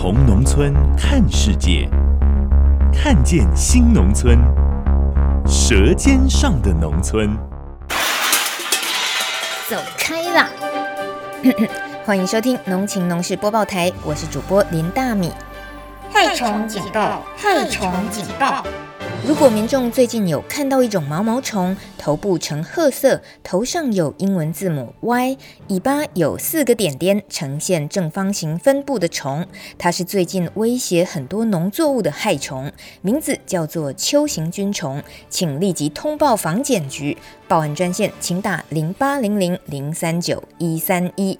从农村看世界，看见新农村，舌尖上的农村。走开啦！欢迎收听《农情农事播报台》，我是主播林大米。害虫警报！害虫警告！如果民众最近有看到一种毛毛虫，头部呈褐色，头上有英文字母 Y，尾巴有四个点点，呈现正方形分布的虫，它是最近威胁很多农作物的害虫，名字叫做秋形菌虫，请立即通报防检局，报案专线请打零八零零零三九一三一。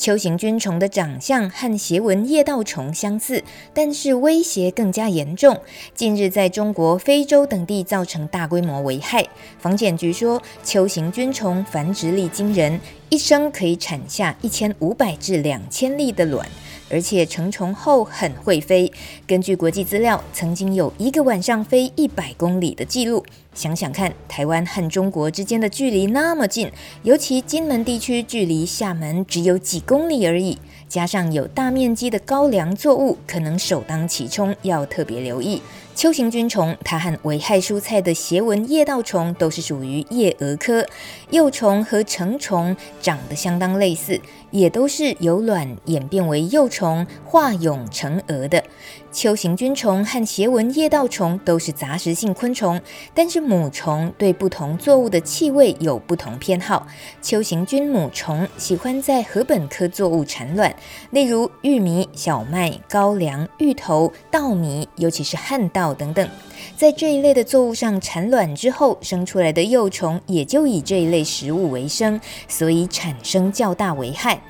球形菌虫的长相和斜纹叶道虫相似，但是威胁更加严重。近日在中国、非洲等地造成大规模危害。防检局说，球形菌虫繁殖力惊人，一生可以产下一千五百至两千粒的卵。而且成虫后很会飞，根据国际资料，曾经有一个晚上飞一百公里的记录。想想看，台湾和中国之间的距离那么近，尤其金门地区距离厦门只有几公里而已，加上有大面积的高粱作物，可能首当其冲，要特别留意。秋行菌虫，它和危害蔬菜的斜纹叶稻虫都是属于叶蛾科，幼虫和成虫长得相当类似，也都是由卵演变为幼虫，化蛹成蛾的。秋行菌虫和斜纹叶稻虫都是杂食性昆虫，但是母虫对不同作物的气味有不同偏好。秋行菌母虫喜欢在禾本科作物产卵，例如玉米、小麦、高粱、芋头、稻米，尤其是旱稻。等等，在这一类的作物上产卵之后，生出来的幼虫也就以这一类食物为生，所以产生较大危害。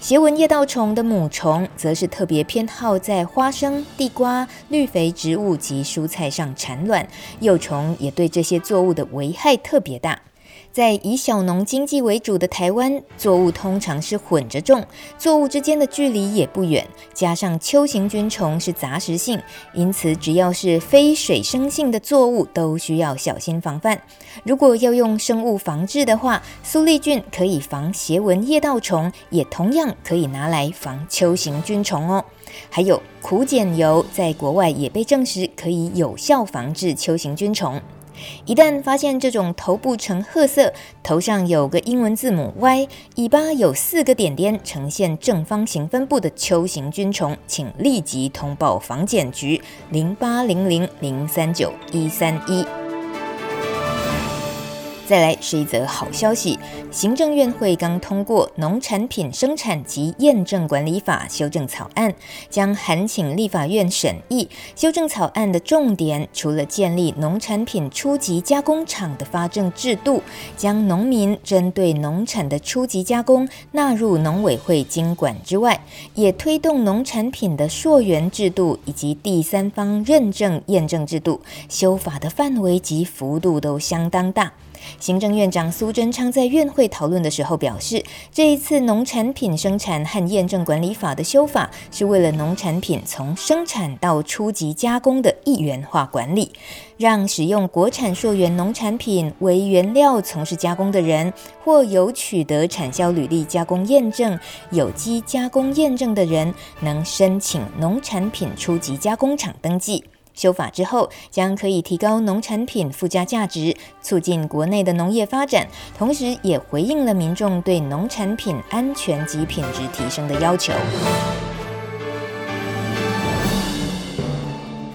斜纹叶稻虫的母虫则是特别偏好在花生、地瓜、绿肥植物及蔬菜上产卵，幼虫也对这些作物的危害特别大。在以小农经济为主的台湾，作物通常是混着种，作物之间的距离也不远。加上秋行菌虫是杂食性，因此只要是非水生性的作物都需要小心防范。如果要用生物防治的话，苏力菌可以防斜纹叶稻虫，也同样可以拿来防秋行菌虫哦。还有苦碱油，在国外也被证实可以有效防治秋行菌虫。一旦发现这种头部呈褐色、头上有个英文字母 Y、尾巴有四个点点、呈现正方形分布的球形菌虫，请立即通报防检局零八零零零三九一三一。再来是一则好消息，行政院会刚通过《农产品生产及验证管理法》修正草案，将函请立法院审议。修正草案的重点，除了建立农产品初级加工厂的发证制度，将农民针对农产的初级加工纳入农委会经管之外，也推动农产品的溯源制度以及第三方认证验证制度。修法的范围及幅度都相当大。行政院长苏贞昌在院会讨论的时候表示，这一次农产品生产和验证管理法的修法，是为了农产品从生产到初级加工的一元化管理，让使用国产溯源农产品为原料从事加工的人，或有取得产销履历加工验证、有机加工验证的人，能申请农产品初级加工厂登记。修法之后，将可以提高农产品附加价值，促进国内的农业发展，同时也回应了民众对农产品安全及品质提升的要求。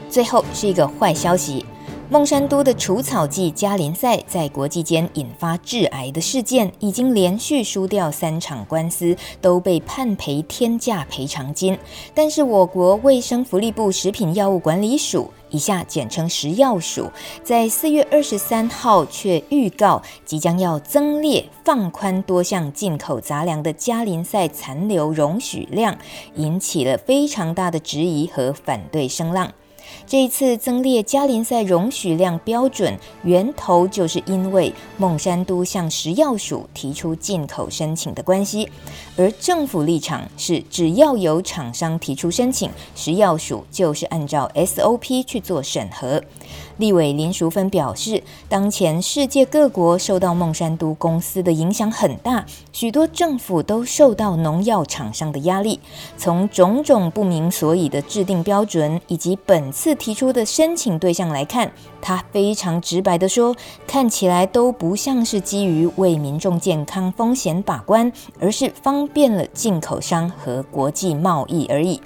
最后是一个坏消息。孟山都的除草剂加林赛在国际间引发致癌的事件，已经连续输掉三场官司，都被判赔天价赔偿金。但是，我国卫生福利部食品药物管理署（以下简称食药署）在四月二十三号却预告，即将要增列放宽多项进口杂粮的加林赛残留容许量，引起了非常大的质疑和反对声浪。这一次增列加林赛容许量标准源头，就是因为孟山都向食药署提出进口申请的关系，而政府立场是只要有厂商提出申请，食药署就是按照 SOP 去做审核。立委林淑芬表示，当前世界各国受到孟山都公司的影响很大，许多政府都受到农药厂商的压力。从种种不明所以的制定标准，以及本次提出的申请对象来看，他非常直白地说，看起来都不像是基于为民众健康风险把关，而是方便了进口商和国际贸易而已。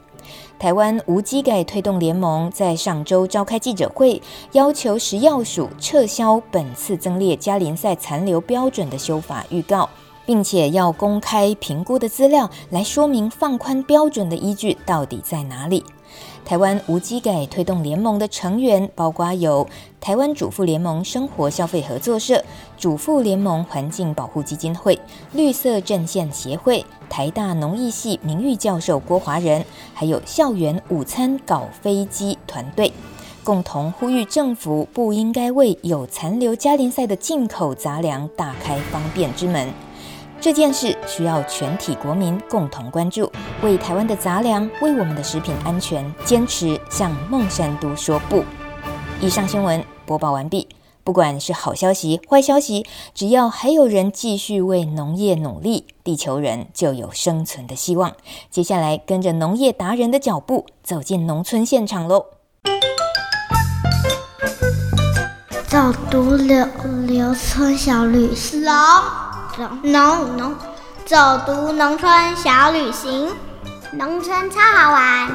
台湾无机改推动联盟在上周召开记者会，要求食药署撤销本次增列加林赛残留标准的修法预告，并且要公开评估的资料来说明放宽标准的依据到底在哪里。台湾无机改推动联盟的成员包括有台湾主妇联盟生活消费合作社、主妇联盟环境保护基金会、绿色阵线协会、台大农艺系名誉教授郭华仁，还有校园午餐搞飞机团队，共同呼吁政府不应该为有残留加林赛的进口杂粮大开方便之门。这件事需要全体国民共同关注，为台湾的杂粮，为我们的食品安全，坚持向孟山都说不。以上新闻播报完毕。不管是好消息、坏消息，只要还有人继续为农业努力，地球人就有生存的希望。接下来，跟着农业达人的脚步，走进农村现场喽！走读流流村小旅行。农农走读农村小旅行，农村超好玩。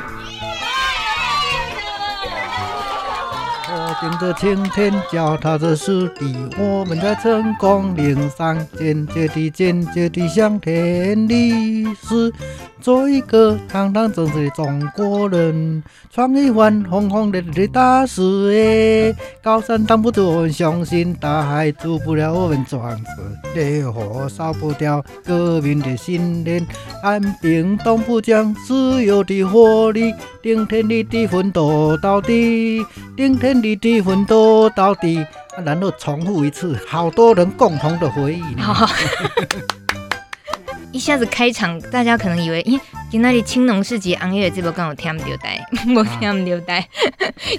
我顶着青天，脚踏着实地，我们在成功岭上坚决地、坚决地向天立誓。做一个堂堂正正的中国人，创一番轰轰烈烈的大事业。高山挡不住我们雄心，大海阻不了我们壮志，烈火烧不掉革命的信念。安平东浦江自由的活力，顶天立地奋斗到底，顶天立地奋斗到底。然后重复一次，好多人共同的回忆。一下子开场，大家可能以为，因为在那里青龙市集昂月这波刚好听不到带，我听不到带，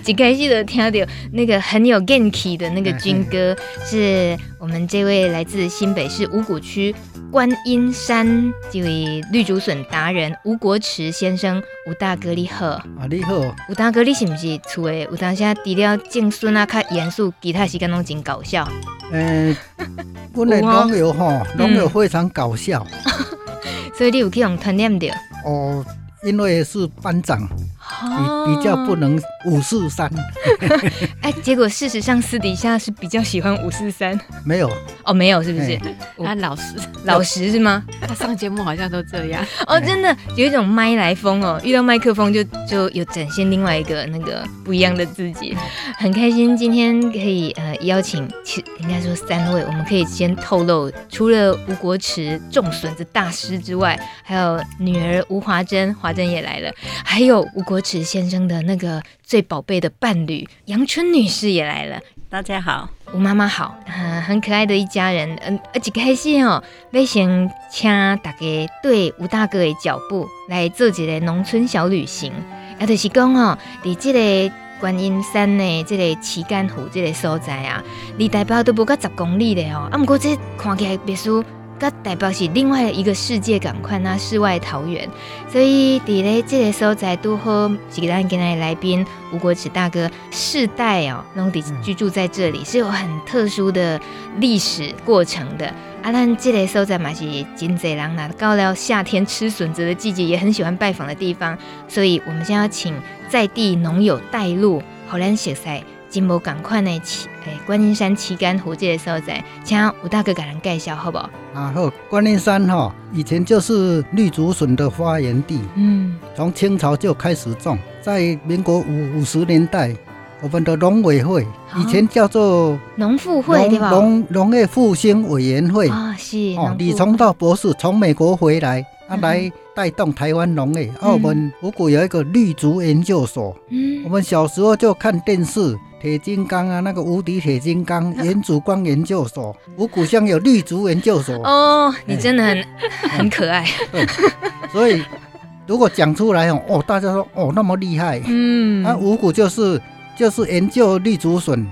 一开始就听到那个很有元气的那个军歌，是我们这位来自新北市五股区观音山这位绿竹笋达人吴国池先生，吴大哥你好。啊，你好。吴大哥，你是不是厝诶？有当时除了种孙啊，较严肃，其他时间拢真搞笑。嗯、呃，我的农友吼，拢有非常搞笑。嗯 所以你有去用传染着哦，因为是班长，比比较不能五四三。哎，结果事实上私底下是比较喜欢五四三。没有哦，没有是不是？他老实，老实是吗？他上节目好像都这样。哦，真的有一种麦来风哦，遇到麦克风就就有展现另外一个那个不一样的自己。很开心今天可以呃邀请，其应该说三位，我们可以先透露，除了吴国池种笋子大师之外，还有女儿吴华珍，华珍也来了，还有吴国池先生的那个最宝贝的伴侣杨春女士也来了。大家好，吴妈妈好，嗯，很可爱的一家人，嗯，而且开心哦。要先请大家对吴大哥的脚步来做一个农村小旅行，也就是讲哦，在这个。观音山的这个旗杆湖这个所在啊，离台北都不够十公里的哦。啊，不过这看起来别墅，跟台北是另外一个世界感官啊，世外桃源。所以，伫咧这个所在都好，是给咱今天的来宾吴国池大哥世代哦，拢伫居住在这里，是有很特殊的历史过程的。啊，咱这个所在嘛是真济人呐，到了夏天吃笋子的季节，也很喜欢拜访的地方。所以，我们先要请在地农友带路，好咱熟悉金无赶快的旗，诶，观音山旗杆湖这个所在，请吴大哥给人介绍好不好？啊好，观音山哈，以前就是绿竹笋的发源地，嗯，从清朝就开始种，在民国五五十年代。我们的农委会以前叫做农复会农农农业复兴委员会啊，是哦。李崇道博士从美国回来，啊，来带动台湾农业。澳门五股有一个绿竹研究所，嗯，我们小时候就看电视，铁金刚啊，那个无敌铁金刚，原祖光研究所，五谷乡有绿竹研究所。哦，你真的很很可爱。对，所以如果讲出来哦，大家说哦那么厉害，嗯，啊，五谷就是就是研究绿竹笋，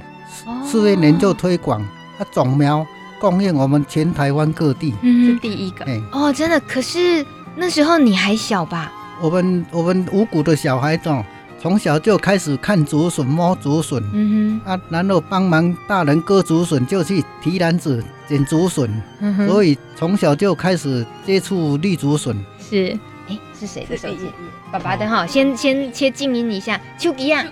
事业研究推广，啊，种苗。供应我们全台湾各地，嗯，是第一个。哦，真的。可是那时候你还小吧？我们我们五谷的小孩子从小就开始看竹笋、摸竹笋，嗯哼，啊，然后帮忙大人割竹笋，就去提篮子捡竹笋，嗯哼，所以从小就开始接触绿竹笋。是，哎，是谁的手机？爸爸的哈，先先切静音一下。手机啊，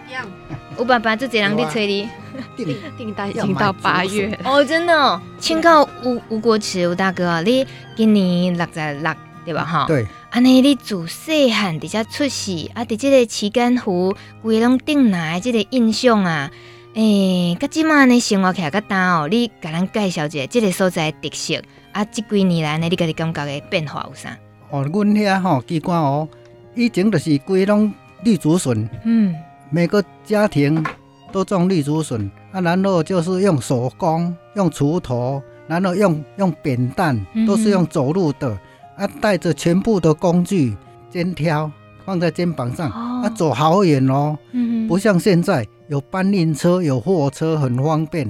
我爸爸就这样在催你。订订单已经到八月哦，真的哦。请教吴吴国池吴大哥，你今年六十六对吧？哈，对。安尼你自细汉伫遮出世啊，伫即个旗杆湖，规拢定来即个印象啊。诶、欸，甲即马呢生活起来较淡哦。你甲咱介绍一下这个所在的特色啊，即几年来呢，你家己感觉的变化有啥？哦，阮遐吼机关哦，以前就是规拢绿竹笋，嗯，每个家庭。都种绿竹笋啊，然后就是用手工，用锄头，然后用用扁担，都是用走路的啊，带着全部的工具，肩挑放在肩膀上啊，走好远哦，嗯不像现在有搬运车、有货车，很方便。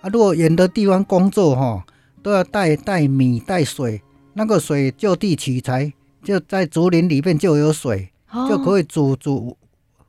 啊。如果远的地方工作哈，都要带带米、带水，那个水就地取材，就在竹林里面就有水，就可以煮煮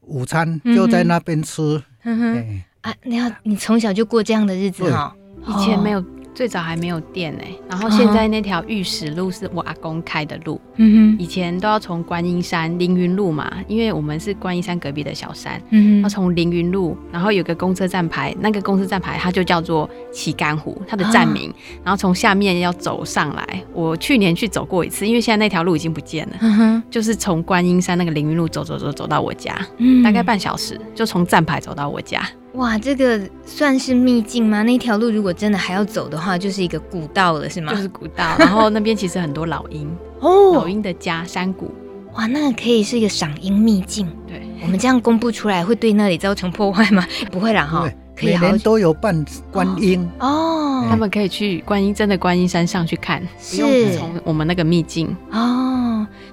午餐，就在那边吃。嗯哼，欸、啊，你要你从小就过这样的日子哈？对以前没有，最早还没有电呢。然后现在那条玉石路是我阿公开的路。嗯哼，以前都要从观音山凌云路嘛，因为我们是观音山隔壁的小山。嗯哼，要从凌云路，然后有个公车站牌，那个公车站牌它就叫做旗杆湖，它的站名。然后从下面要走上来，我去年去走过一次，因为现在那条路已经不见了。嗯哼，就是从观音山那个凌云路走走走走到我家，嗯，大概半小时，就从站牌走到我家。哇，这个算是秘境吗？那条路如果真的还要走的话，就是一个古道了，是吗？就是古道，然后那边其实很多老鹰哦，老鹰的家山谷。哇，那个可以是一个赏鹰秘境。对，我们这样公布出来，会对那里造成破坏吗？不会啦，哈。每年都有办观音哦，他们可以去观音，真的观音山上去看，不用从我们那个秘境哦。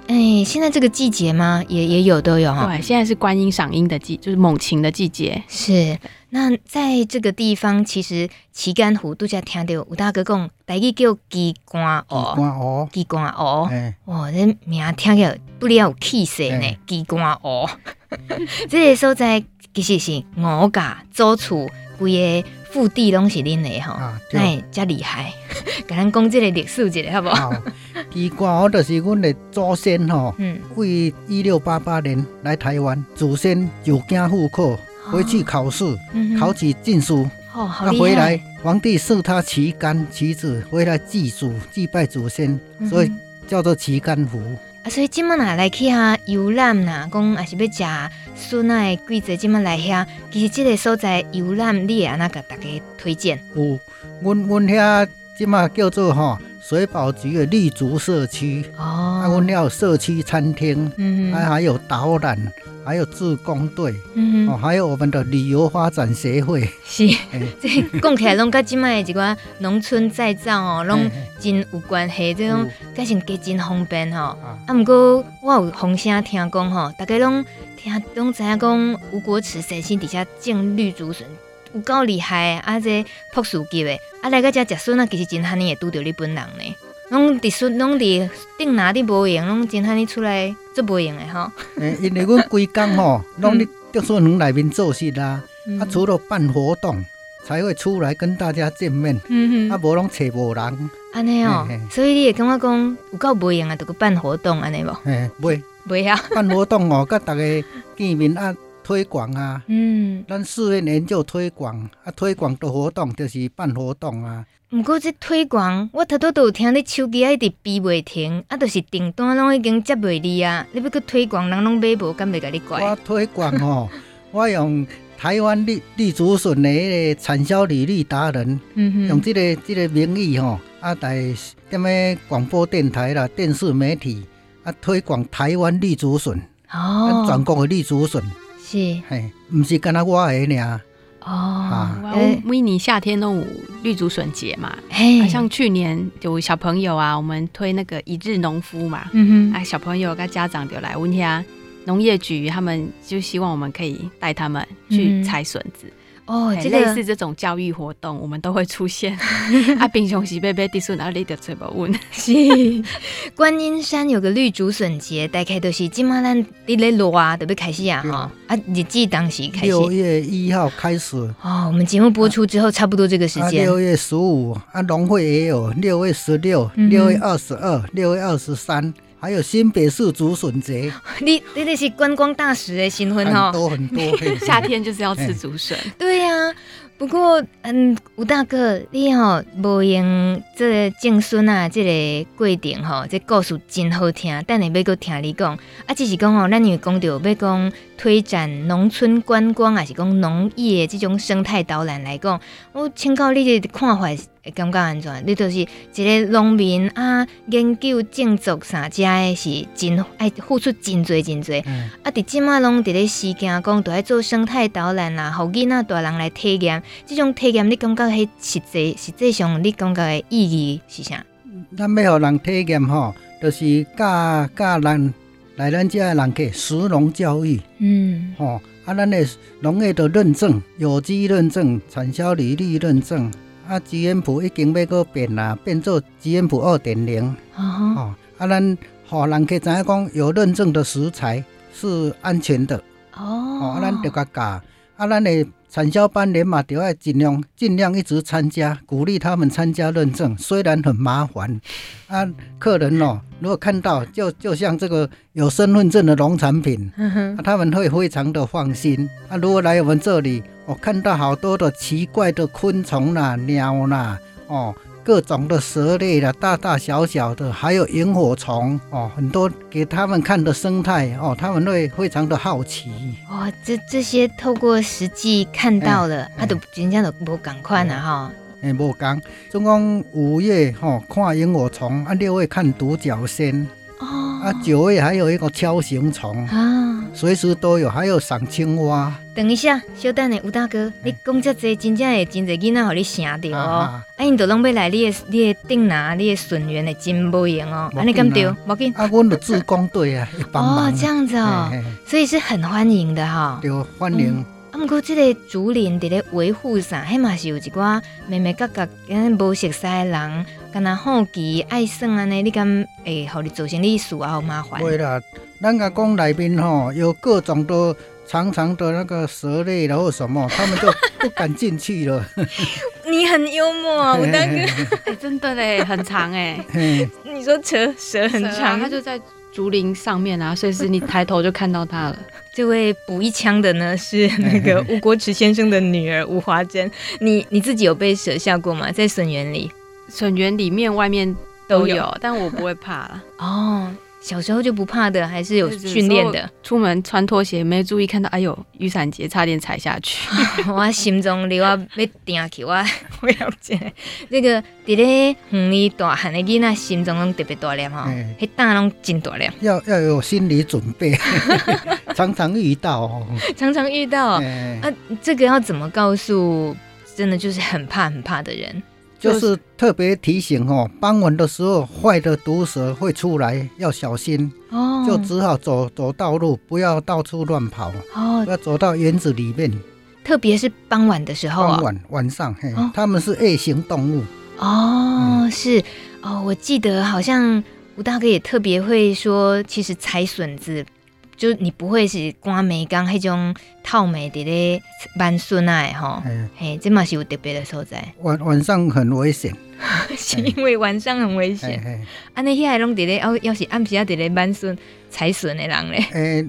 哎，现在这个季节吗？也也有都有哈。对，现在是观音赏樱的季，就是猛禽的季节。是。那在这个地方，其实旗杆湖度假听到吴大哥讲，台语叫鸡冠湖，鸡冠湖。哇，这名听起来不了有气势呢，鸡冠湖。这个所在。其实是我家祖厝，规个腹地拢是恁的吼，哎，真厉害！甲咱讲这个历史一下好不好？旗杆湖就是阮的祖先吼，嗯，为一六八八年来台湾，祖先有惊户口，回去考试，考取进士，哦，好厉！回来，皇帝赐他旗杆旗子，回来祭祖祭拜祖先，所以叫做旗杆湖。啊，所以今麦若来去遐游览呐，讲也是要食笋仔的季节，今麦来遐，其实这个所在游览，你也安那甲大家推荐？有，阮阮遐即麦叫做吼水保局的立足社区哦，啊，阮遐有社区餐厅，嗯哼，还还有导览。还有自工队，嗯哼，哦，还有我们的旅游发展协会，是，这讲起来拢跟今麦的一寡农村再造哦，拢真有关系，这种改成加真方便吼。啊，毋过我有风声听讲吼，大家拢听拢知影讲吴国慈先生底下种绿竹笋有够厉害，啊，这朴树级的，啊，来个遮食笋啊，其实真罕尼会拄着你本人呢。拢伫笋，拢伫顶哪里无用，拢真罕尼出来做无用的吼。诶，因为阮规工吼，拢伫竹笋园内面做事啦。啊，除了办活动，才会出来跟大家见面。嗯哼。啊，无拢找无人。安尼哦。所以你会感觉讲有够无用啊，着去办活动安尼无？诶，袂。袂啊。办活动哦，甲逐个见面啊，推广啊。嗯。咱事业研究推广啊，推广的活动就是办活动啊。毋过这推广，我头拄都有听你手机啊一直哔袂停，啊，就是订单拢已经接袂离啊，你要去推广，人拢买无，敢袂甲你怪？我推广哦，我用台湾绿绿竹笋的迄个产销履历达人，嗯、哼用这个这个名义吼、哦，啊，在什么广播电台啦、电视媒体。啊，推广台湾绿竹笋哦，全国的绿竹笋是，嘿，不是干那我的呢。哦，啊、每年夏天都有绿竹笋节嘛，嘿、啊，像去年有小朋友啊，我们推那个一日农夫嘛，嗯哼，啊，小朋友跟家长就来问下农业局，他们就希望我们可以带他们去采笋子。嗯哦，这个、类似这种教育活动，我们都会出现。啊，平常时买买竹笋，啊，你得嘴巴问。是，观音山有个绿竹笋节，大概都是今嘛咱滴咧落啊，都要开始啊哈。啊，日记当时开始。六月一号开始。哦，我们节目播出之后，差不多这个时间。六、啊、月十五啊，农会也有六月十六、六月二十二、六月二十三。还有新北市竹笋节，你你那是观光大使的新婚哦，很多很多，夏天就是要吃竹笋。对呀、啊，不过嗯，吴大哥，你好无用这个正孙啊，这个过程吼，这故事真好听，等下要搁听你讲。啊，只是讲吼，咱有讲到要讲推展农村观光，还是讲农业这种生态导览来讲，我请教你的看法。会感觉安怎？你就是一个农民啊，研究种植啥遮的是真爱付出真多真多。嗯、啊，伫即马拢伫咧实践讲，都爱做生态导览啦，互囡仔大人来体验。即种体验你感觉迄实际实际上你感觉的意义是啥？咱要互人体验吼，就是教教人来咱遮的人客食农教育。嗯，吼啊，咱的农业的认证，有机认证、产销履历认证。啊，GMP 谱已经要个变啦，变做 GMP 谱二点零。哦，啊，咱互人客知影讲有认证的食材是安全的。哦，啊，咱就甲教，啊，咱的产销班人嘛，就要尽量尽量一直参加，鼓励他们参加认证，虽然很麻烦。啊，客人哦，如果看到就就像这个有身份证的农产品，啊，他们会非常的放心。啊，如果来我们这里。我看到好多的奇怪的昆虫啦、鸟啦，哦，各种的蛇类啦，大大小小的，还有萤火虫哦，很多给他们看的生态哦，他们会非常的好奇。哇、哦，这这些透过实际看到了，他都人家都无共款啊哈。诶，无共，总共五月哈看萤火虫，啊六月看独角仙，哦，啊九月还有一个锹形虫啊，随时都有，还有赏青蛙。等一下，小等下，吴大哥，你讲这些真正会真侪囡仔，互你想着哦。啊，因都拢要来你的你的顶拿你的笋园的真无用哦。啊，你敢对？无紧。啊，阮的志工队啊，一帮忙。哦，这样子哦，所以是很欢迎的哈。对，欢迎。啊，毋过这个竹林伫咧维护上，迄嘛是有一寡眉眉角角，跟无熟悉的人，敢若好奇爱耍安尼，你敢会互你造成你事啊，好麻烦。会啦，咱个讲内面吼，有各种的。长长的那个蛇类，然后什么，他们就不敢进去了。你很幽默啊，吴大哥，欸、真的嘞，很长哎。你说蛇蛇很长，它就在竹林上面啊，随时你抬头就看到他了。这位补一枪的呢，是那个 吴国池先生的女儿吴华珍。你你自己有被蛇吓过吗？在笋园里，笋园里面外面都有，都有但我不会怕了。哦。小时候就不怕的，还是有训练的。出门穿拖鞋没注意看到，哎呦，雨伞节差点踩下去。我心中你我要顶起我，我 了解。那个在咧园里大汉的囡仔心中拢特别大粒哈，迄胆拢真大粒。要要有心理准备，常常遇到哦，常常遇到。啊，这个要怎么告诉真的就是很怕很怕的人？就是特别提醒哦，傍晚的时候，坏的毒蛇会出来，要小心哦。就只好走走道路，不要到处乱跑哦。要走到园子里面，特别是傍晚的时候，傍晚晚上，嘿，他们是夜行动物哦。是哦，我记得好像吴大哥也特别会说，其实采笋子。就你不会是关梅岗那种套梅的咧蛮笋啊，吼，嘿，这嘛是有特别的所在。晚晚上很危险，是因为晚上很危险。啊，那些还拢伫咧，要要是暗时啊伫咧蛮笋采笋的人咧，诶，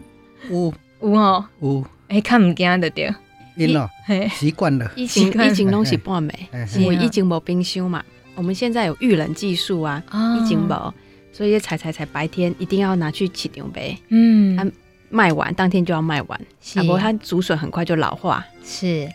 有 有吼有，诶，看唔惊的着。因咯，习惯了。以前以前拢是半暝，因为以前无冰箱嘛。我们现在有预冷技术啊，以前无。所以采采采，白天一定要拿去起牛呗。嗯，它卖完当天就要卖完，不过它竹笋很快就老化。是，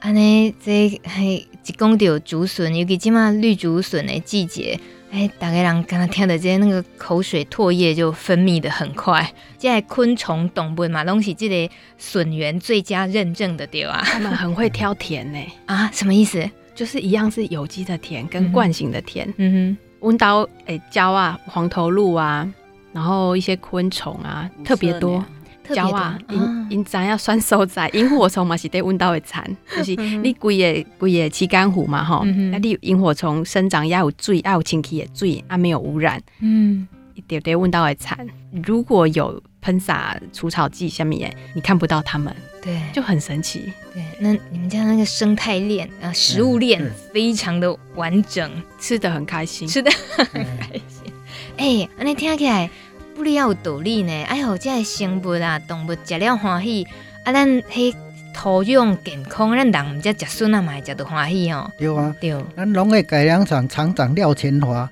安尼这还一讲到竹笋，尤其今嘛绿竹笋的季节，哎，大概人刚刚听的这些那个口水唾液就分泌的很快。现在昆虫动物嘛，拢是这个笋源最佳认证的对啊，他们很会挑田呢。啊，什么意思？就是一样是有机的田跟惯性的田。嗯哼，温刀诶，蕉啊，黄头鹿啊，然后一些昆虫啊，特别多。鸟啊，因因知影选所在，萤火虫嘛是得温到会产，就是你规个规个期间湖嘛吼，那你萤火虫生长要有水，要有清气的水，啊没有污染，嗯，一点点温到会产。如果有喷洒除草剂下面，你看不到它们，对，就很神奇。对，那你们家那个生态链啊，食物链非常的完整，吃的很开心，吃的很开心。哎，那听起来。不哩要有道理呢，哎呦，这生物啊，动物食了欢喜，啊，咱迄土壤健康，咱人这食笋啊嘛，食得欢喜哦。对啊，对。咱农业改良场厂长廖千华，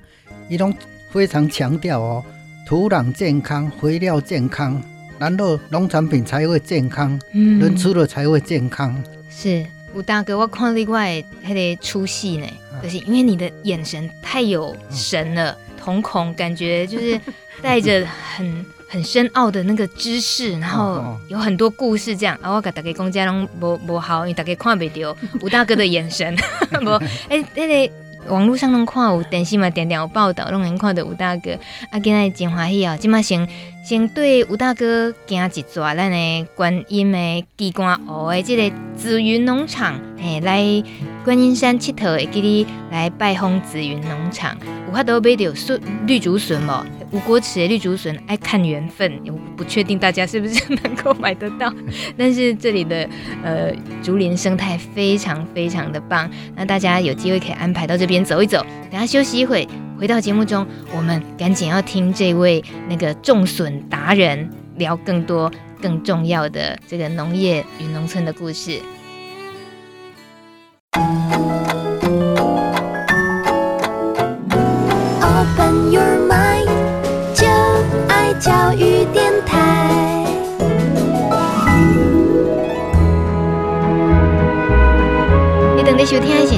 伊拢非常强调哦，土壤健康，肥料健康，然后农产品才会健康，嗯，人吃了才会健康。是，吴大哥，我看另外迄个出戏呢，就是因为你的眼神太有神了，瞳孔感觉就是。带着很 很深奥的那个知识，然后有很多故事，这样啊，我给大家讲这拢无无好，因为大家看不到。吴大哥的眼神，无哎，那个网络上拢看有电视嘛，点点有报道，拢能看到吴大哥。啊，今仔真欢喜哦，今嘛先先对吴大哥行一转咱的观音的机关湖的这个紫云农场，哎，来观音山佚佗，会记得来拜访紫云农场，有法度买到笋绿竹笋无？吴国池的绿竹笋，爱看缘分，我不确定大家是不是能够买得到，但是这里的呃竹林生态非常非常的棒，那大家有机会可以安排到这边走一走。等下休息一会，回到节目中，我们赶紧要听这位那个种笋达人聊更多更重要的这个农业与农村的故事。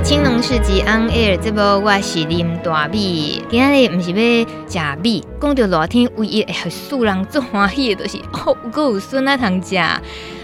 青农市集 On Air》这部，我是林大米。今日不是要吃米，讲到热天唯一会使人最欢喜的，就是 哦，够有笋啊通吃。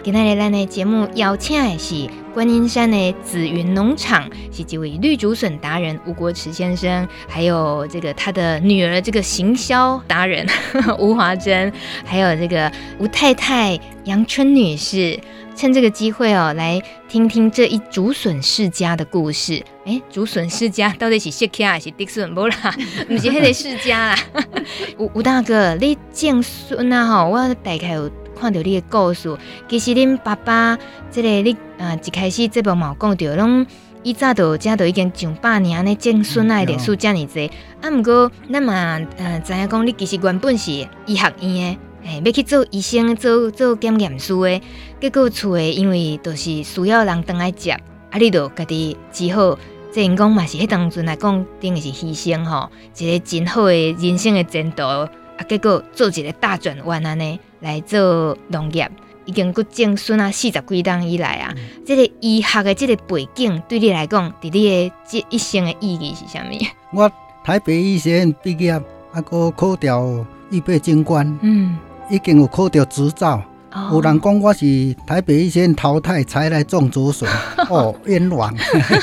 今日咱的节目邀请的是观音山的紫云农场，是几位绿竹笋达人吴国池先生，还有这个他的女儿这个行销达人 吴华珍，还有这个吴太太杨春女士，趁这个机会哦，来听听这一竹笋世家的故事。哎，竹笋世家到底是谢克还是迪笋？不啦，不是迄个世家啦。吴吴大哥，你种笋啊？吼，我大概有。看到你的故事，其实恁爸爸这个你啊，一开始这部冇讲到，拢以早都家都已经上百年呢，种笋啊的历史这么多。啊，毋过咱嘛，嗯，知影讲你其实原本是医学院的，诶，要去做医生，做做检验师的。结果厝诶，因为都是需要人当来接，啊，你都家己只好，即因讲嘛是迄当阵来讲，等于是牺牲吼，一个真好诶人生诶前途。啊，结果做一个大转弯安尼。来做农业，已经过种笋啊四十几档以来啊，嗯、这个医学的即个背景对你来讲，伫你诶即一生的意义是啥物？我台北医学院毕业，啊，个考调预备军官，嗯，已经有考到执照。哦、有人讲我是台北一线淘汰才来种竹笋，哦，冤枉！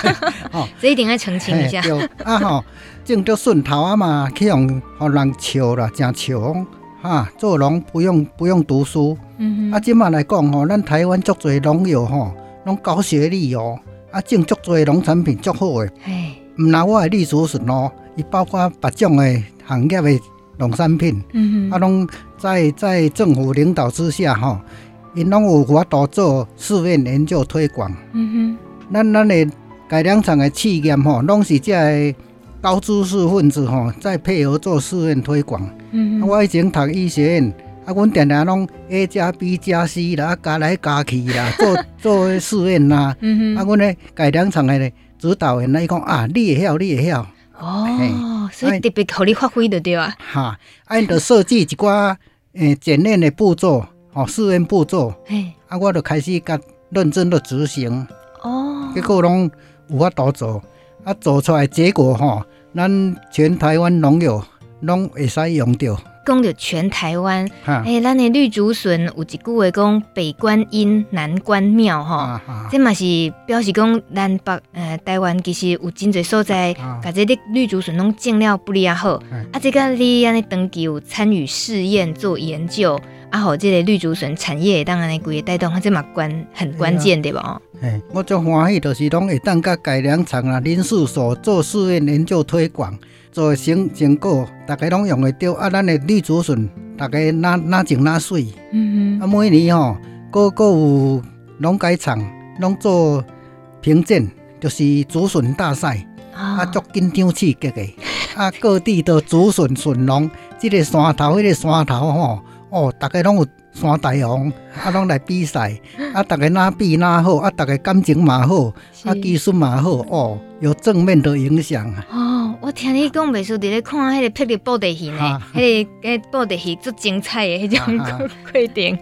哦，这一定要澄清一下。啊吼，种着笋头啊嘛，去用互人笑啦，真笑。哈，做农不用不用读书，嗯哼，啊，即嘛来讲吼，咱台湾足侪农友吼，拢高学历哦，啊，种足侪农产品足好诶，哎，毋拿我诶绿竹笋哦，伊包括别种诶行业诶农产品，嗯哼，啊，拢在在政府领导之下吼，因拢有法度做试验研究推广，嗯哼，咱咱的改良厂的企业吼，拢是这个。高知识分子吼，在配合做试验推广。嗯哼，我以前读医学院，啊，阮定定拢 A 加 B 加 C 啦，啊加来加去啦，做做试验啦。嗯哼，啊，阮咧改良厂诶咧指导员伊讲啊，你会晓，你会晓。哦，所以特别互你发挥的对啊。哈，啊，因着设计一寡诶检验的步骤，吼，试验步骤。嘿，啊，我就开始甲认真的执行。哦，结果拢。有法度做，啊，做出来结果吼，咱全台湾农友拢会使用到。讲着全台湾，哎，咱的绿竹笋有一句话讲北观音，南关庙吼，这嘛是表示讲咱北呃台湾其实有真侪所在，把这绿绿竹笋拢种了不哩啊好，啊，这个你安尼长期有参与试验做研究，啊，好，这个绿竹笋产业当然呢，规个带动，这嘛关很关键对吧？哎，我足欢喜就是拢会当甲改良场啊，林试所做试验研究推广。做成成果，大家拢用会着啊！咱的绿竹笋，大家哪哪种哪水。嗯哼。啊，每年吼，各个有农改场拢做评鉴，就是竹笋大赛。啊，足紧张刺激的。啊，各地的竹笋笋农，这个山头，迄个山头吼，哦，大家拢有山大王，啊，拢来比赛。啊，大家哪比哪好，啊，大家感情嘛好，啊，技术嘛好，哦，有正面的影响啊。我听你讲，袂输伫咧看迄个霹雳布袋戏呢，迄个诶布袋戏足精彩诶迄种 规定。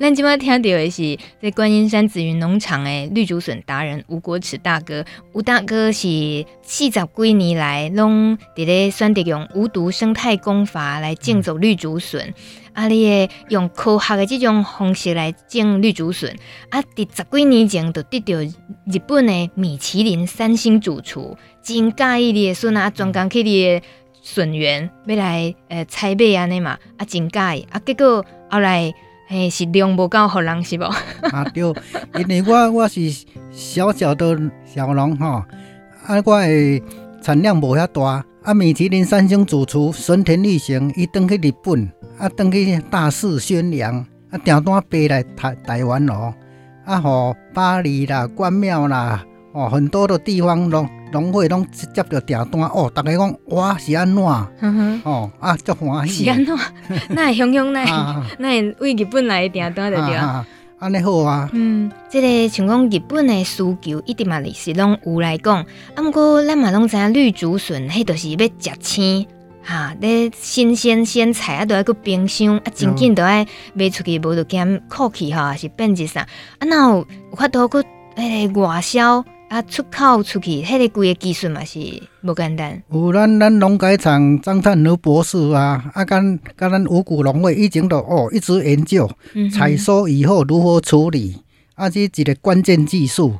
咱今麦听到的是在观音山紫云农场诶绿竹笋达人吴国池大哥，吴大哥是四十几年来拢伫咧选择用无毒生态工法来种植绿竹笋。嗯啊！你诶用科学诶即种方式来种绿竹笋，啊，伫十几年前就得到日本诶米其林三星主厨，真介意你诶笋啊，专工去你诶笋园要来诶采买安尼嘛，啊，真介意啊，结果后来诶是量无够互人是无？啊对，因为我我是小小的小农吼，啊，我诶产量无遐大，啊，米其林三星主厨神田裕行伊转去日本。啊，登去大肆宣扬，啊，订单飞来台台湾咯，啊，吼巴黎啦、关庙啦，哦，很多的地方拢拢会拢接到订单，哦，大家讲哇是安怎，哦，啊，足欢喜。是安怎？那会雄雄那那会为日本来订单的对啊，安尼好啊。嗯，这个像讲日本的需求一定嘛是拢有来讲，啊，毋过咱嘛拢知影绿竹笋，迄著是要食青。哈，咧新鲜鲜菜啊，都要去冰箱啊，真紧都要卖出去，无就减酷气哈，还是变质啥啊？那有法度去迄个外销啊，出口出去，迄个贵个技术嘛是无简单。有咱咱农改场张灿儒博士啊，啊，跟跟咱五谷农会以前都哦一直研究采收以后如何处理，啊，这一个关键技术，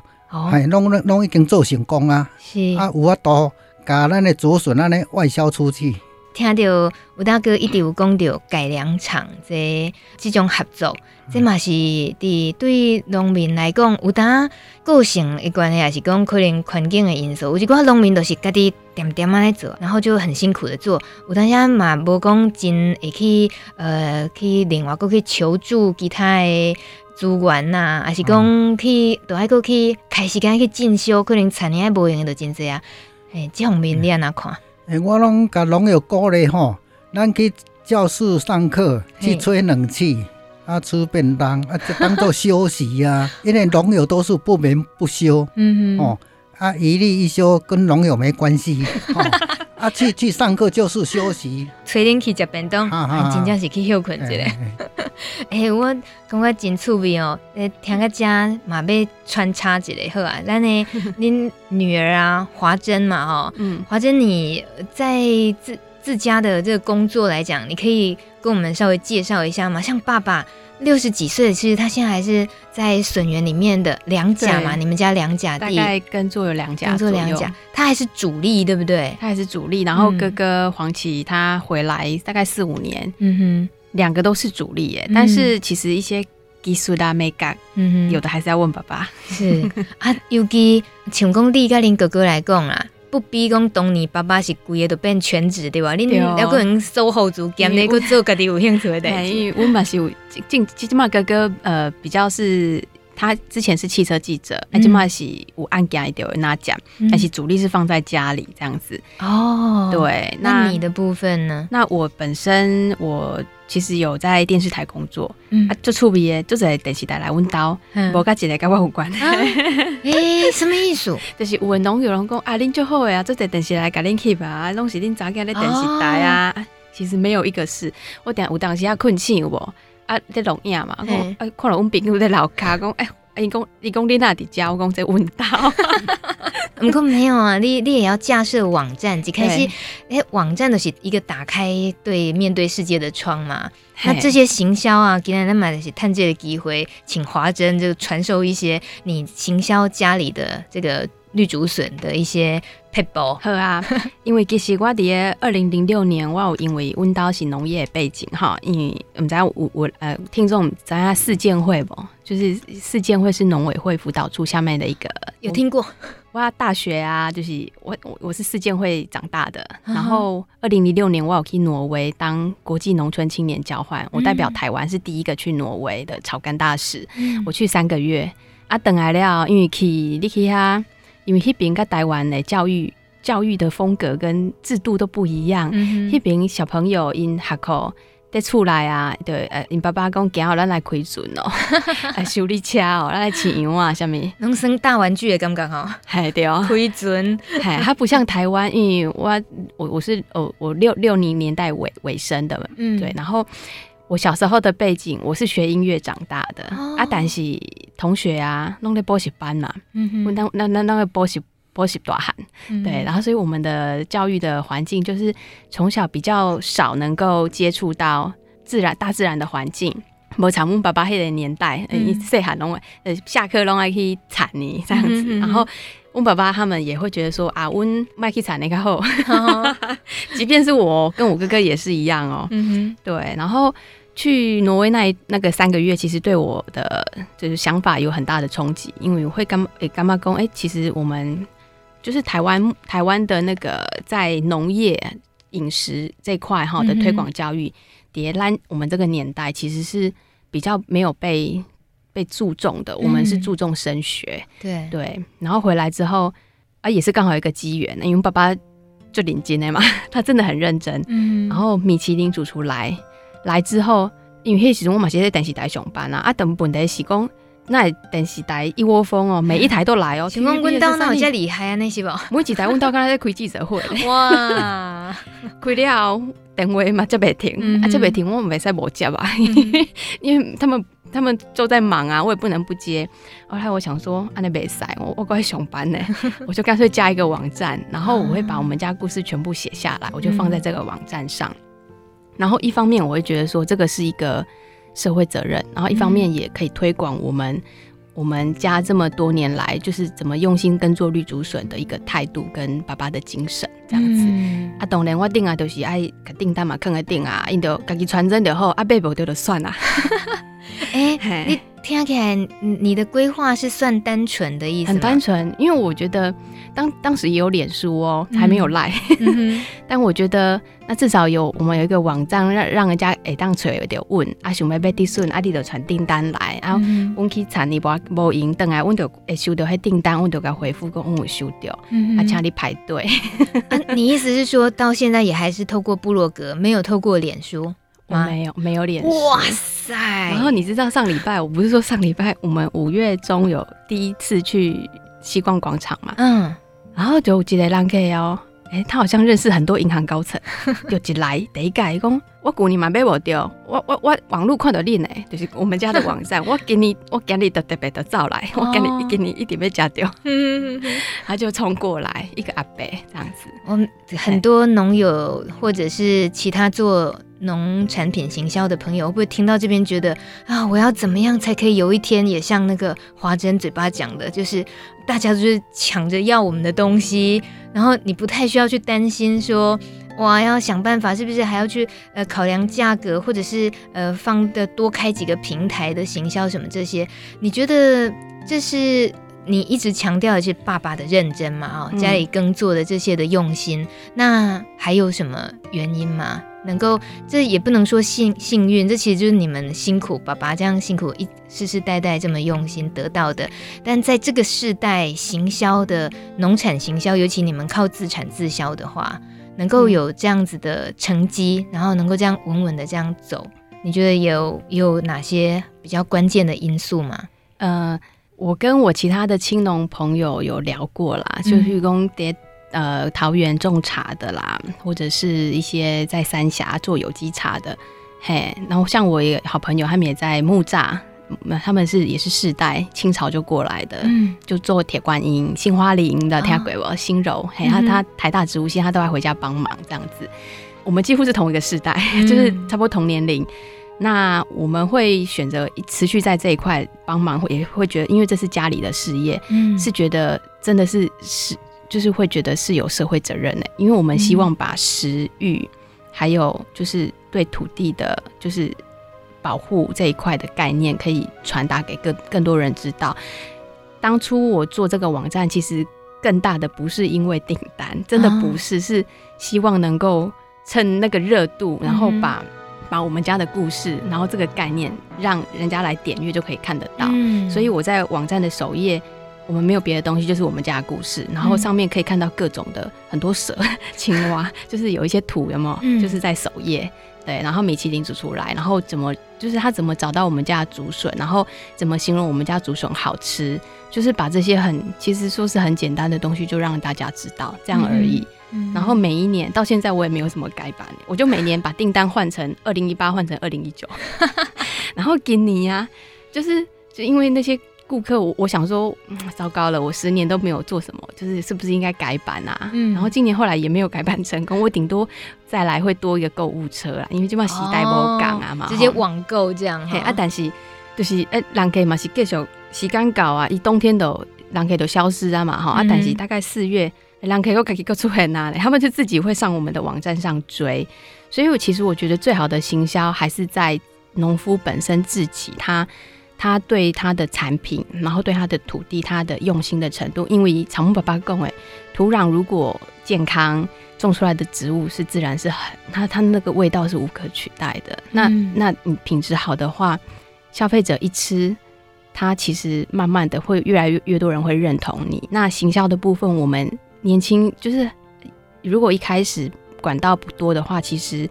系拢拢拢已经做成功啊。是啊，有法度甲咱的竹笋安尼外销出去。听到吴大哥一直有讲到改良场这这种合作，这嘛是伫对农民来讲，有当个性的关系，也是讲可能环境的因素。有一寡农民都是家己点点啊来做，然后就很辛苦的做。有当下嘛无讲真会去呃去另外搁去求助其他的资源呐，还是讲去都爱搁去开时间去进修，可能产业无用的就真济啊。诶，这方面你安怎看？诶，我拢甲农友鼓励吼，咱去教室上课，去吹冷气，啊，吃便当，啊，就当做 休息呀、啊。因为农友都是不眠不休，嗯哼，哦，啊，一日一休跟农友没关系，哦、啊，去去上课就是休息，吹冷气食便当，啊真正是去休困一下。哎，我感觉真趣味哦，诶，听个家嘛要穿插一下好啊，咱呢，恁女儿啊，华珍嘛，哈，嗯，华珍你在自自家的这个工作来讲，你可以跟我们稍微介绍一下吗？像爸爸六十几岁，其实他现在还是在笋园里面的两甲嘛，你们家两甲地，大概耕作有两甲，耕作两甲，他还是主力，对不对？他还是主力，然后哥哥黄芪他回来大概四五年，嗯哼。两个都是主力耶，但是其实一些技术啊、美感，嗯哼，有的还是要问爸爸。是。啊，尤其像工地跟林哥哥来讲啦，不比讲当年爸爸是规个都变全职对吧？恁两个人守候住，兼那个做家己有兴趣的代志。我嘛是有进，起码哥哥呃比较是。他之前是汽车记者，而且嘛是有案件的那讲，但是主力是放在家里这样子。哦，对，那你的部分呢？那我本身我其实有在电视台工作，嗯，就出名就在电视台来问到，无甲一个跟我有关。诶，什么意思？就是有人有人讲啊，恁就好呀，就在电视台甲恁去吧，拢是恁早间在电视台啊。其实没有一个事，我等有当时要困醒我。啊，在录影嘛，我啊，看了阮朋友在楼骹讲，哎，你讲你讲你那底家，我讲在问到。不过没有啊，你你也要架设网站，一开始哎，网站都是一个打开对面对世界的窗嘛。那这些行销啊，给人家买的是探界的机会，请华珍就传授一些你行销家里的这个绿竹笋的一些撇步。好啊，因为其实我伫二零零六年，我有因为温刀是农业背景哈，因为我们知道我我呃听众知道世建会不？就是四建会是农委会辅导处下面的一个，有听过。我大学啊，就是我我我是世建会长大的，然后二零零六年我有去挪威当国际农村青年交换，我代表台湾是第一个去挪威的草根大使，我去三个月啊，等来了，因为去你去哈，因为迄边跟台湾的教育教育的风格跟制度都不一样，那边小朋友因学校。在厝内啊，对，呃，因爸爸讲，今后咱来开船哦，来修理车哦，咱来饲羊啊，啥物，农生大玩具的感觉哈，还对哦，开船，哎，它不像台湾，因为我我我是哦，我六六零年代尾尾声的，嗯，对，然后我小时候的背景，我是学音乐长大的，哦、啊，但是同学啊，弄在补习班嘛，嗯哼，那那那那个补习。波西多汗，对，然后所以我们的教育的环境就是从小比较少能够接触到自然大自然的环境。我常问爸爸那个年代，呃，细汉拢呃下课拢爱去铲泥这样子，嗯、然后问爸爸他们也会觉得说啊，温麦去铲那个后，哦、即便是我跟我哥哥也是一样哦，嗯哼，对，然后去挪威那那个三个月，其实对我的就是想法有很大的冲击，因为我会干诶干妈公，哎，其实我们。就是台湾台湾的那个在农业饮食这块哈的推广教育，叠兰、嗯、我们这个年代其实是比较没有被被注重的。我们是注重升学，嗯、对对。然后回来之后啊，也是刚好一个机缘，因为爸爸就领进来嘛，他真的很认真。嗯。然后米其林主厨来来之后，因为那时我嘛是在电视台上班啊，啊等本的是讲。那电视台一窝蜂哦，每一台都来哦。请问温刀那有遮厉害啊？那是不？每几台温刀刚才在开记者会。哇，开了电话嘛，接袂停，啊，接袂停，我们没在无接吧，因为他们他们都在忙啊，我也不能不接。后来我想说，安，那没塞，我我过来上班呢，我就干脆加一个网站，然后我会把我们家故事全部写下来，我就放在这个网站上。然后一方面我会觉得说，这个是一个。社会责任，然后一方面也可以推广我们、嗯、我们家这么多年来就是怎么用心耕作绿竹笋的一个态度跟爸爸的精神这样子。嗯、啊，当然我订啊都是爱个订单嘛，看个订啊，因着家己传真就好，啊，背不到就算啦。哎、欸，你听起来你的规划是算单纯的意思？很单纯，因为我觉得。当当时也有脸书哦，还没有赖，嗯嗯、但我觉得那至少有我们有一个网站让让人家哎当锤有点问啊，想要买滴笋，啊，你就传订单来，然后我去查你无无闲等来，我就会收到迄订单，我就给回复讲我收到，嗯、啊，请你排队。啊，你意思是说到现在也还是透过部落格，没有透过脸书我？没有，没有脸书。哇塞！然后你知道上礼拜，我不是说上礼拜我们五月中有第一次去西光广场嘛？嗯。然后就一个人客哦，哎，他好像认识很多银行高层，就一来第一个讲，我过年嘛买不掉，我我我网络看到你呢，就是我们家的网站，我给你，我给你的特别的照来，我给你给你一点没加掉，他就冲过来一个阿伯这样子，我们很多农友或者是其他做农产品行销的朋友，会不会听到这边觉得啊，我要怎么样才可以有一天也像那个华珍嘴巴讲的，就是。大家就是抢着要我们的东西，然后你不太需要去担心说，哇，要想办法是不是还要去呃考量价格，或者是呃放的多开几个平台的行销什么这些？你觉得这是你一直强调的是爸爸的认真吗？啊，家里耕作的这些的用心，那还有什么原因吗？能够，这也不能说幸幸运，这其实就是你们辛苦，爸爸这样辛苦一世世代代这么用心得到的。但在这个世代行销的农产行销，尤其你们靠自产自销的话，能够有这样子的成绩，嗯、然后能够这样稳稳的这样走，你觉得有有哪些比较关键的因素吗？呃，我跟我其他的青农朋友有聊过啦，嗯、就是讲爹。呃，桃园种茶的啦，或者是一些在三峡做有机茶的，嘿，然后像我一个好朋友，他们也在木栅他们是也是世代清朝就过来的，嗯，就做铁观音、杏花林的天鬼我心柔，嘿，他他台大植物系，他都还回家帮忙这样子。我们几乎是同一个世代，就是差不多同年龄。那我们会选择持续在这一块帮忙，也会觉得，因为这是家里的事业，嗯，是觉得真的是是，就是会觉得是有社会责任的，因为我们希望把食欲，还有就是对土地的，就是保护这一块的概念，可以传达给更更多人知道。当初我做这个网站，其实更大的不是因为订单，真的不是，是希望能够趁那个热度，然后把。把我们家的故事，然后这个概念，让人家来点阅就可以看得到。嗯，所以我在网站的首页，我们没有别的东西，就是我们家的故事。然后上面可以看到各种的很多蛇、青蛙，就是有一些土，有没有？嗯，就是在首页。对，然后米其林煮出来，然后怎么就是他怎么找到我们家的竹笋，然后怎么形容我们家竹笋好吃，就是把这些很其实说是很简单的东西，就让大家知道这样而已。嗯，然后每一年到现在我也没有什么改版，我就每年把订单换成二零一八换成二零一九，然后给你呀，就是就因为那些。顾客，我我想说，嗯，糟糕了，我十年都没有做什么，就是是不是应该改版啊？嗯，然后今年后来也没有改版成功，我顶多再来会多一个购物车啦，因为基本上时代不赶啊嘛，直接网购这样。嘿啊，但是就是诶，人客嘛是继续时间搞啊，一冬天都人客都消失啊嘛哈啊，但是大概四月人客又开始又出现啊，他们就自己会上我们的网站上追，所以我其实我觉得最好的行销还是在农夫本身自己他。他对他的产品，然后对他的土地，他的用心的程度，因为草木爸爸讲诶，土壤如果健康，种出来的植物是自然是很，它它那个味道是无可取代的。那那你品质好的话，消费者一吃，他其实慢慢的会越来越越多人会认同你。那行销的部分，我们年轻就是如果一开始管道不多的话，其实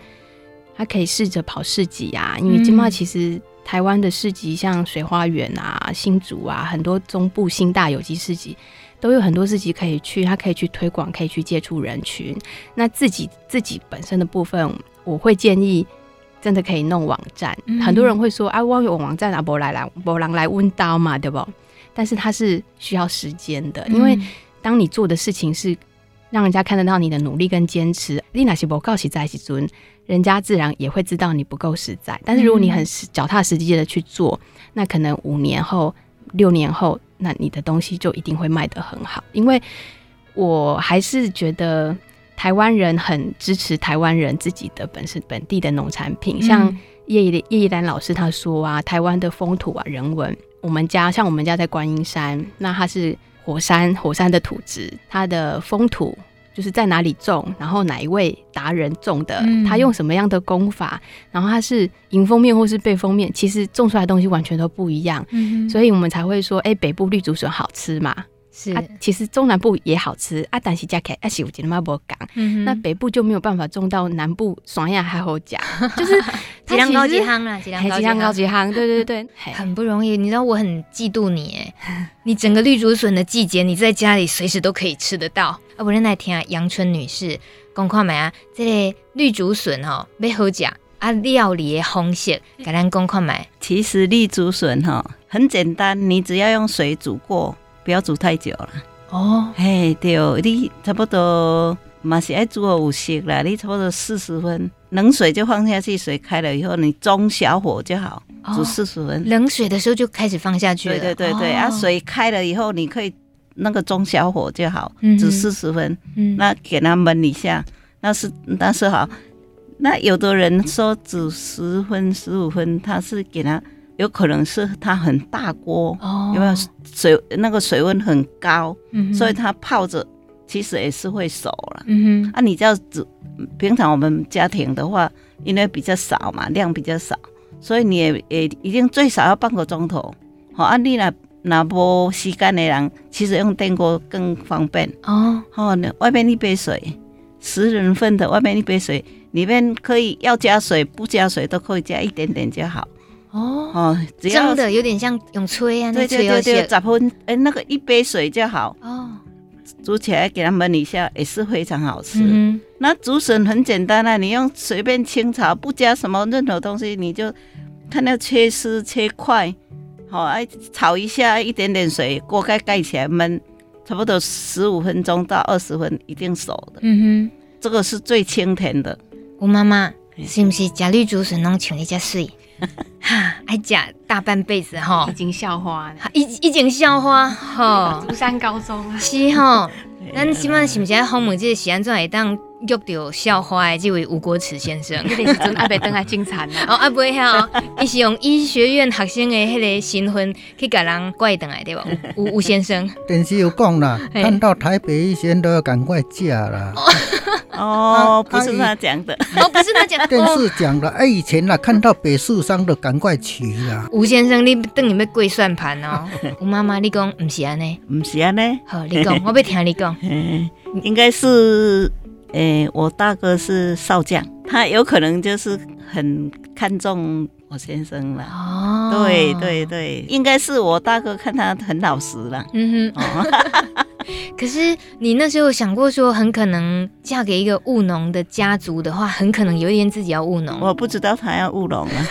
他可以试着跑市集啊，因为金茂其实。台湾的市集，像水花园啊、新竹啊，很多中部新大有机市集，都有很多市集可以去，他可以去推广，可以去接触人群。那自己自己本身的部分，我会建议真的可以弄网站。嗯、很多人会说啊，我有网站啊，不来来，不让来温刀嘛，对不？但是它是需要时间的，因为当你做的事情是让人家看得到你的努力跟坚持，你那是不告诉在一起尊。人家自然也会知道你不够实在，但是如果你很脚踏实地的去做，那可能五年后、六年后，那你的东西就一定会卖得很好。因为我还是觉得台湾人很支持台湾人自己的本身本地的农产品，像叶叶叶兰老师他说啊，台湾的风土啊人文，我们家像我们家在观音山，那它是火山火山的土质，它的风土。就是在哪里种，然后哪一位达人种的，嗯、他用什么样的功法，然后他是迎风面或是背风面，其实种出来的东西完全都不一样，嗯、所以我们才会说，哎、欸，北部绿竹笋好吃嘛。是啊，其实中南部也好吃啊，但是加起来是有点嘛不讲。那北部就没有办法种到南部爽呀还好讲，就是 质量高级夯啊，质量高级夯，对对对，很不容易。你知道我很嫉妒你哎，你整个绿竹笋的季节，你在家里随时都可以吃得到。啊，不是那天啊，杨春女士讲看没啊，这个绿竹笋哦，要好讲啊，料理的方式，给咱讲看没。其实绿竹笋哈很简单，你只要用水煮过。不要煮太久了哦，嘿，对，你差不多嘛是爱煮个五十啦，你差不多四十分，冷水就放下去，水开了以后，你中小火就好，煮四十分。冷水的时候就开始放下去了，对对对对，啊，水开了以后，你可以那个中小火就好，煮四十分，嗯，那给它焖一下，那是那是好。那有的人说煮十分、十五分，他是给它。有可能是它很大锅，哦、有没有水？那个水温很高，嗯、所以它泡着其实也是会熟了。嗯哼，啊，你这样子，平常我们家庭的话，因为比较少嘛，量比较少，所以你也也一定最少要半个钟头。好，啊，你那那无时间的人，其实用电锅更方便。哦，好，外面一杯水，十人份的外面一杯水，里面可以要加水不加水都可以加一点点就好。哦哦，只要真的有点像用吹啊，对对对对，十分哎，那个一杯水就好哦，煮起来给它焖一下也是非常好吃。嗯、那竹笋很简单啊，你用随便清炒，不加什么任何东西，你就看要切丝切块，好，哎，炒一下，一点点水，锅盖盖起来焖，差不多十五分钟到二十分一定熟的。嗯哼，这个是最清甜的。吴妈妈是不是吃绿竹笋拢像你这水？哈，爱吃大半辈子哈，已经校花，已已经校花哈，竹山高中是哈。咱起码是不是在访问这个时安怎会当遇到校花的这位吴国慈先生？迄个时阵阿伯登来精彩呢。哦，阿伯哈，伊是用医学院学生的迄个身份去甲人怪登来对吧？吴吴先生，电视有讲啦，看到台北医生都要赶快嫁啦。哦，不是他讲的，哦，不是他讲，电视讲的。哎，以前啦，看到北树商的赶快娶啦。吴先生，你等于要跪算盘哦。吴妈妈，你讲唔是安尼，唔是安尼。好，你讲，我要听你讲。应该是，诶，我大哥是少将，他有可能就是很看重我先生了。哦，对对对，应该是我大哥看他很老实了。嗯哼。可是你那时候想过说，很可能嫁给一个务农的家族的话，很可能有一天自己要务农。我不知道他要务农啊。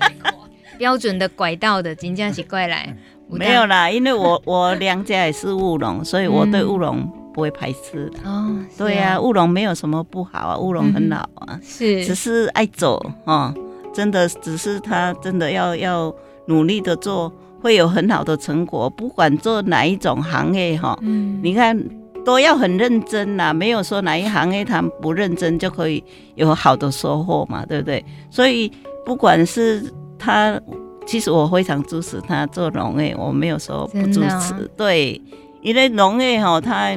标准的拐道的金家奇怪来，没有啦，因为我我娘家也是务农，所以我对务农不会排斥的。哦，对啊，乌龙没有什么不好啊，乌龙很好啊，是，只是爱走哦，真的，只是他真的要要努力的做。会有很好的成果，不管做哪一种行业哈，嗯，你看都要很认真呐，没有说哪一行业他不认真就可以有好的收获嘛，对不对？所以不管是他，其实我非常支持他做农业，我没有说不支持，哦、对，因为农业哈，他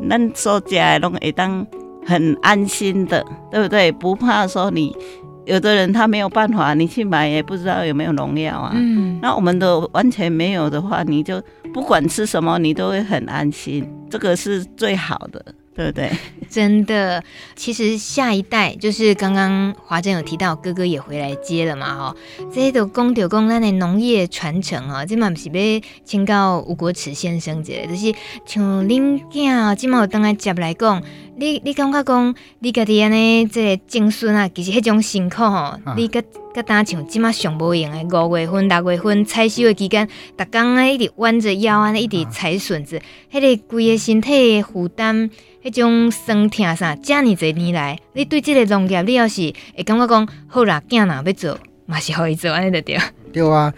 能说起来拢会当很安心的，对不对？不怕说你。有的人他没有办法，你去买也不知道有没有农药啊。嗯，那我们的完全没有的话，你就不管吃什么，你都会很安心，这个是最好的。对不对？真的，其实下一代就是刚刚华珍有提到，哥哥也回来接了嘛，哈，这些都讲到讲咱的农业传承啊，这嘛不是要请到吴国池先生这个，就是像恁囝，今嘛有当来接来讲，你你感觉讲，你家己安尼即个子孙啊，其实迄种辛苦吼，你个。个打像即马上无用诶，五月份、六月份采收诶期间，逐工啊一直弯着腰啊，一直采笋子，迄个规个身体诶负担，迄种酸痛啥，遮尔侪年来，你对即个农业，你要是会感觉讲好啦，囝若要做，嘛是可以做安尼着对。对啊，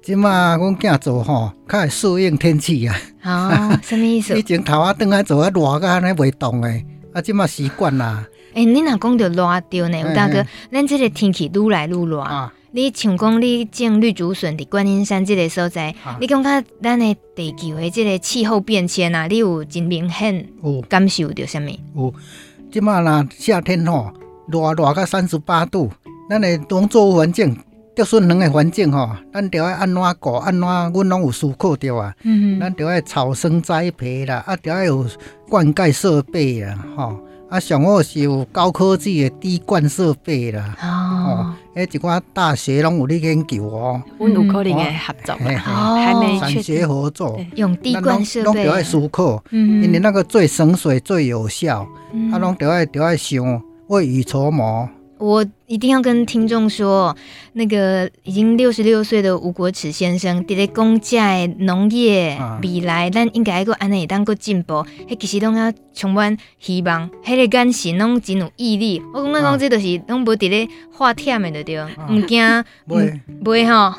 即马阮囝做吼，较会适应天气啊。哦，什么意思？以前头仔转来做啊热个安尼袂动诶，啊即嘛习惯啦。诶、欸，你若讲着热着呢，有大哥，咱即个天气愈来愈热。啊、你像讲你种绿竹笋伫观音山即个所在，啊、你感觉咱的地球的即个气候变迁啊，你有真明显感受着什么？有，即马啦夏天吼，热热到三十八度，咱的农作物环境，竹笋农的环境吼，咱着爱安怎顾，安怎，阮拢有思考着啊。嗯哼，咱着爱草生栽培啦，啊，着爱有灌溉设备啦，吼。啊，上好是有高科技的滴灌设备啦。哦，诶，一寡大学拢有咧研究哦。阮有可能会合作，哦，还没产学合作，用滴灌设备，拢着爱思考，嗯，因为那个最省水、最有效，啊，拢着爱着爱想，未雨绸缪。我一定要跟听众说，那个已经六十六岁的吴国慈先生，伫咧讲遮的农业未来，咱应该个安尼当个进步，迄其实拢要充满希望，迄个眼神拢真有毅力。我感觉讲这都是拢无伫咧化忝的对，对，毋惊，袂袂吼。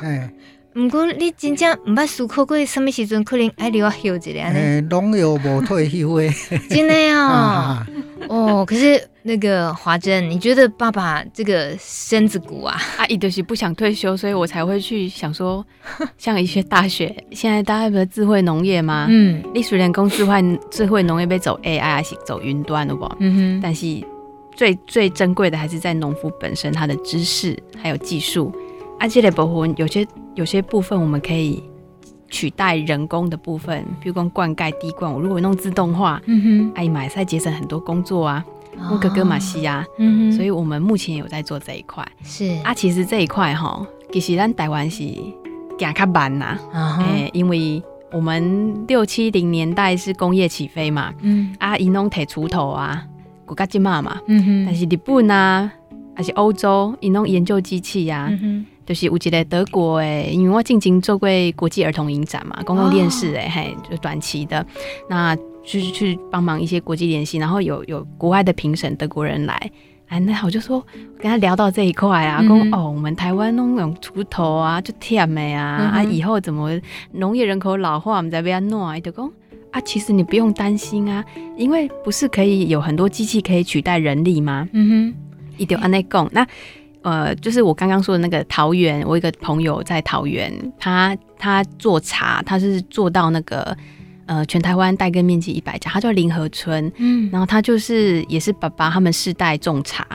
毋过你真正毋捌思考过，什么时阵可能爱留休一下呢？农业无退休诶，真的 啊。哦，可是那个华珍，你觉得爸爸这个身子骨啊，阿姨就是不想退休，所以我才会去想说，像一些大学，现在大家不是智慧农业吗？嗯，你虽然讲智慧智慧农业被走 AI 还是走云端的不？嗯哼，但是最最珍贵的还是在农夫本身他的知识还有技术。而且的部分有些有些部分我们可以取代人工的部分，比如说灌溉、滴灌。我如果弄自动化，嗯哼，哎呀妈，再节省很多工作啊。我哥哥马西亚，嗯哼，所以我们目前有在做这一块。是啊，其实这一块哈，其实咱台湾是行较慢呐，哎，因为我们六七零年代是工业起飞嘛，嗯啊，伊拢提锄头啊，国家进嘛嘛，嗯哼，但是日本啊，还是欧洲，伊拢研究机器呀、啊。嗯就是有一个德国诶，因为我进京做过国际儿童影展嘛，公共电视诶，嘿，就短期的，那就是去帮忙一些国际联系，然后有有国外的评审德国人来，哎，那我就说跟他聊到这一块啊，说、嗯、哦，我们台湾那种锄头啊，就甜的呀，嗯、啊，以后怎么农业人口老化，我们再不要弄啊，就讲啊，其实你不用担心啊，因为不是可以有很多机器可以取代人力吗？嗯哼，一定要按那讲。那。呃，就是我刚刚说的那个桃园，我一个朋友在桃园，他他做茶，他是做到那个呃全台湾带根面积一百家，他叫林和村，嗯，然后他就是也是爸爸他们世代种茶，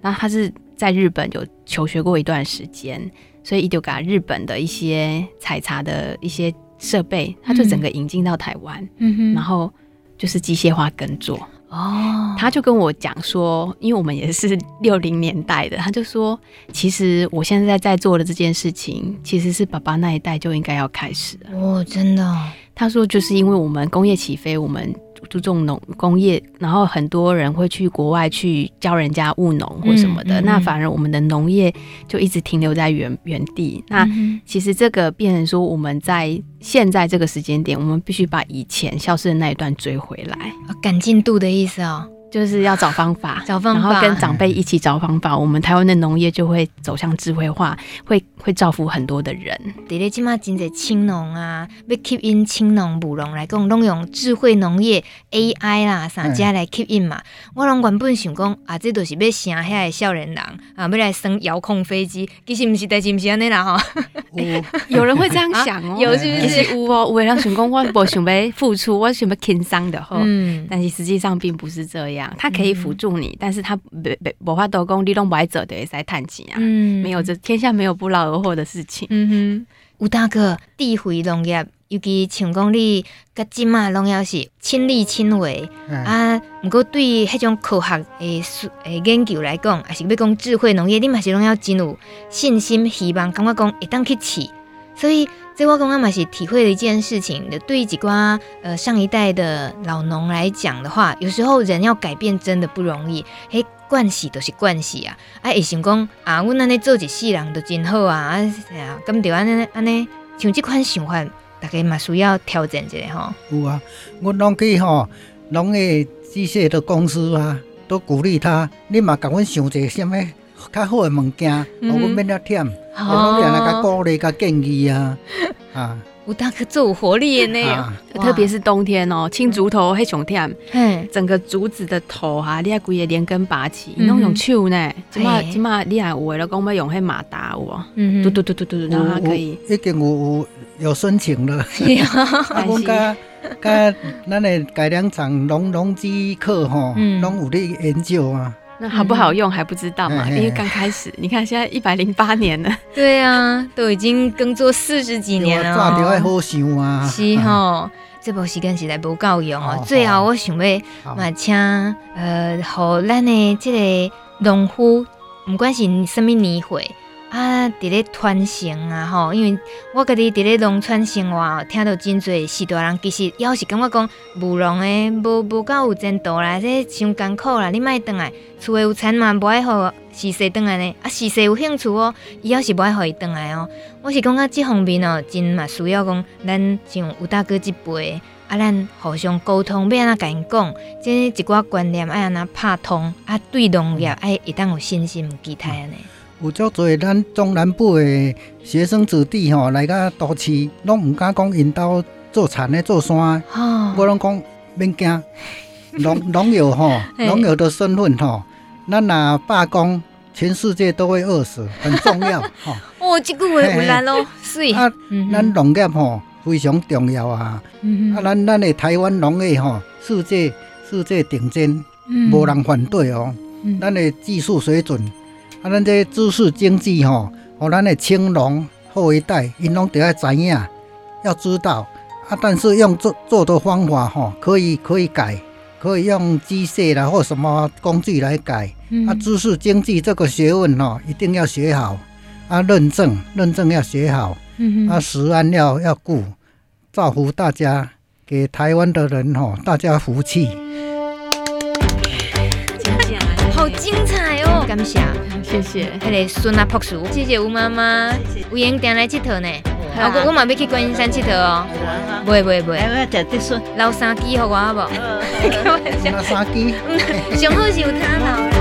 然后他是在日本有求学过一段时间，所以一就把日本的一些采茶的一些设备，他就整个引进到台湾，嗯哼，然后就是机械化耕作。哦，他就跟我讲说，因为我们也是 六零年代的，他就说，其实我现在在做的这件事情，其实是爸爸那一代就应该要开始了。哦，真的哦。他说，就是因为我们工业起飞，我们。注重农工业，然后很多人会去国外去教人家务农或什么的，嗯嗯、那反而我们的农业就一直停留在原原地。那其实这个变成说，我们在现在这个时间点，我们必须把以前消失的那一段追回来，赶进度的意思哦。就是要找方法，找方法，然后跟长辈一起找方法，我们台湾的农业就会走向智慧化，会会造福很多的人。对咧，即马真侪青农啊，要吸引青农、务农来讲，拢用智慧农业 AI 啦，啥家来吸引嘛。我拢原本想讲啊，这都是要生遐个少年人啊，要来生遥控飞机，其实毋是，但是毋是安尼啦吼。有人会这样想哦，有是不是？有哦，有人想讲我无想要付出，我想要轻松的吼。嗯，但是实际上并不是这样。它可以辅助你，嗯、但是它没没无法多讲，你拢不爱做的会使趁钱啊。嗯，没有这天下没有不劳而获的事情。嗯哼，吴大哥，智慧农业，尤其像讲你甲即马农业是亲力亲为、嗯、啊。毋过对于迄种科学诶诶研究来讲，还是要讲智慧农业，你嘛是拢要真有信心、希望，感觉讲会当去试。所以。这我刚刚嘛是体会了一件事情，对于几瓜呃上一代的老农来讲的话，有时候人要改变真的不容易。嘿，惯习都是惯习啊，啊，会想讲啊，阮安尼做一世人都真好啊，啊，咁就安尼安尼，像这款想法，大家嘛需要调整一下吼。有啊，我拢去吼，农业机械的公司啊，都鼓励他，你嘛甲阮想一个什么较好的物件，我阮免了忝。哦，两个鼓励个建议啊，啊，有大哥做有活力的呢，啊、特别是冬天哦，青竹头黑熊天，嗯，整个竹子的头哈，你还可以连根拔起，你拢用手呢，起码起码你还为了讲要用迄马达有，嗯，嘟嘟嘟嘟嘟，然后可以，已经有有有申请了，啊，我甲甲咱的改良厂农农机课吼，拢有咧研究啊。那好不好用还不知道嘛，嗯、因为刚开始。你看现在一百零八年了，对啊，都已经耕作四十几年了。抓着爱好想啊，是吼、哦，这部时间实在不够用哦。最后我想要嘛，请呃，和咱的这个农夫，不管是什么年岁。啊，伫咧传承啊，吼，因为我家己伫咧农村生活，听到真济是大人，其实也是感觉讲务农诶，无无够有前途啦，这伤艰苦啦，你莫倒来，厝诶有田嘛，无爱互时势倒来呢，啊，时势有兴趣哦，伊也是无爱互伊倒来哦，我是感觉，这方面哦，真嘛需要讲，咱像吴大哥这辈，啊，咱互相沟通，要安怎甲因讲，这一寡观念爱安怎拍通，啊，对农业爱会当有信心、期待安尼。有足侪咱中南部的学生子弟吼，来到都市，拢毋敢讲因兜做田的做山。哦、我拢讲免惊，农农友吼，农友的身份吼，咱若罢工，全世界都会饿死，很重要。吼哦，这句话有力咯，水。啊，咱农业吼非常重要啊。嗯、啊，咱咱的台湾农业吼，世界世界顶尖，无人反对哦。咱的技术水准。啊，咱这知识经济吼，和咱的青龙后一代，因拢得要知影，要知道啊。但是用做做的方法吼，可以可以改，可以用机械啦或什么工具来改。嗯、啊，知识经济这个学问吼，一定要学好。啊，认证认证要学好。嗯、啊，食安要要顾，造福大家，给台湾的人吼，大家福气。感谢，谢谢。迄个孙啊朴树，谢谢吴妈妈，有闲定来佚佗呢。老公，我嘛要去观音山佚佗哦。不会不会不会，我要食竹笋，留三支给我好不好？开玩笑，拿三支，上好是有他老。